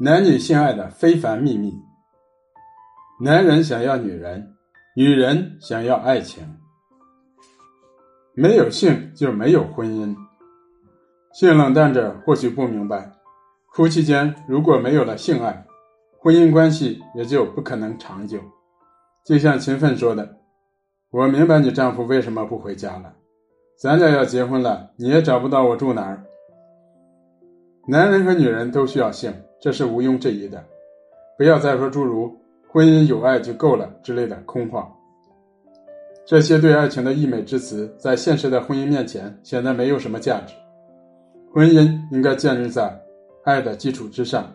男女性爱的非凡秘密。男人想要女人，女人想要爱情。没有性就没有婚姻。性冷淡者或许不明白，夫妻间如果没有了性爱，婚姻关系也就不可能长久。就像秦奋说的：“我明白你丈夫为什么不回家了，咱俩要结婚了，你也找不到我住哪儿。”男人和女人都需要性。这是毋庸置疑的，不要再说诸如“婚姻有爱就够了”之类的空话。这些对爱情的溢美之词，在现实的婚姻面前显得没有什么价值。婚姻应该建立在爱的基础之上，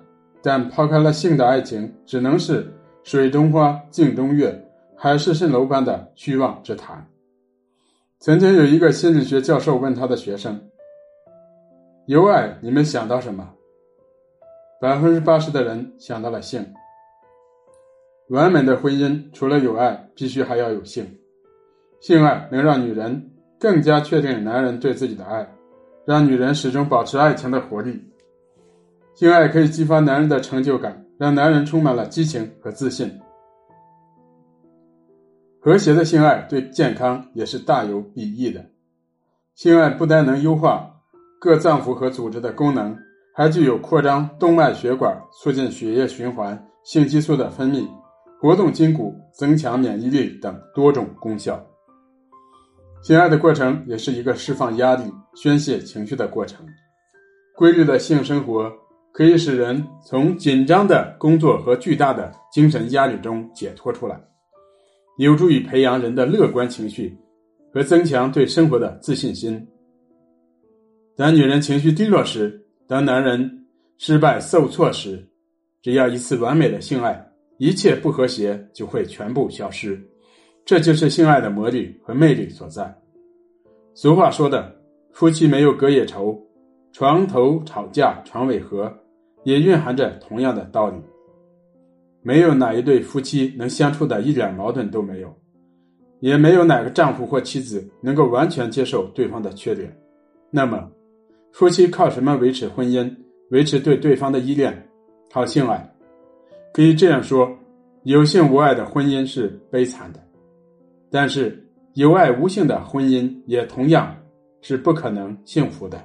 但抛开了性的爱情，只能是水中花、镜中月、海市蜃楼般的虚妄之谈。曾经有一个心理学教授问他的学生：“有爱，你们想到什么？”百分之八十的人想到了性。完美的婚姻除了有爱，必须还要有性。性爱能让女人更加确定男人对自己的爱，让女人始终保持爱情的活力。性爱可以激发男人的成就感，让男人充满了激情和自信。和谐的性爱对健康也是大有裨益的。性爱不单能优化各脏腑和组织的功能。还具有扩张动脉血管、促进血液循环、性激素的分泌、活动筋骨、增强免疫力等多种功效。性爱的过程也是一个释放压力、宣泄情绪的过程。规律的性生活可以使人从紧张的工作和巨大的精神压力中解脱出来，有助于培养人的乐观情绪和增强对生活的自信心。当女人情绪低落时，当男人失败受挫时，只要一次完美的性爱，一切不和谐就会全部消失。这就是性爱的魔力和魅力所在。俗话说的“夫妻没有隔夜仇，床头吵架床尾和”，也蕴含着同样的道理。没有哪一对夫妻能相处的一点矛盾都没有，也没有哪个丈夫或妻子能够完全接受对方的缺点。那么，夫妻靠什么维持婚姻？维持对对方的依恋？靠性爱。可以这样说：有性无爱的婚姻是悲惨的，但是有爱无性的婚姻也同样是不可能幸福的。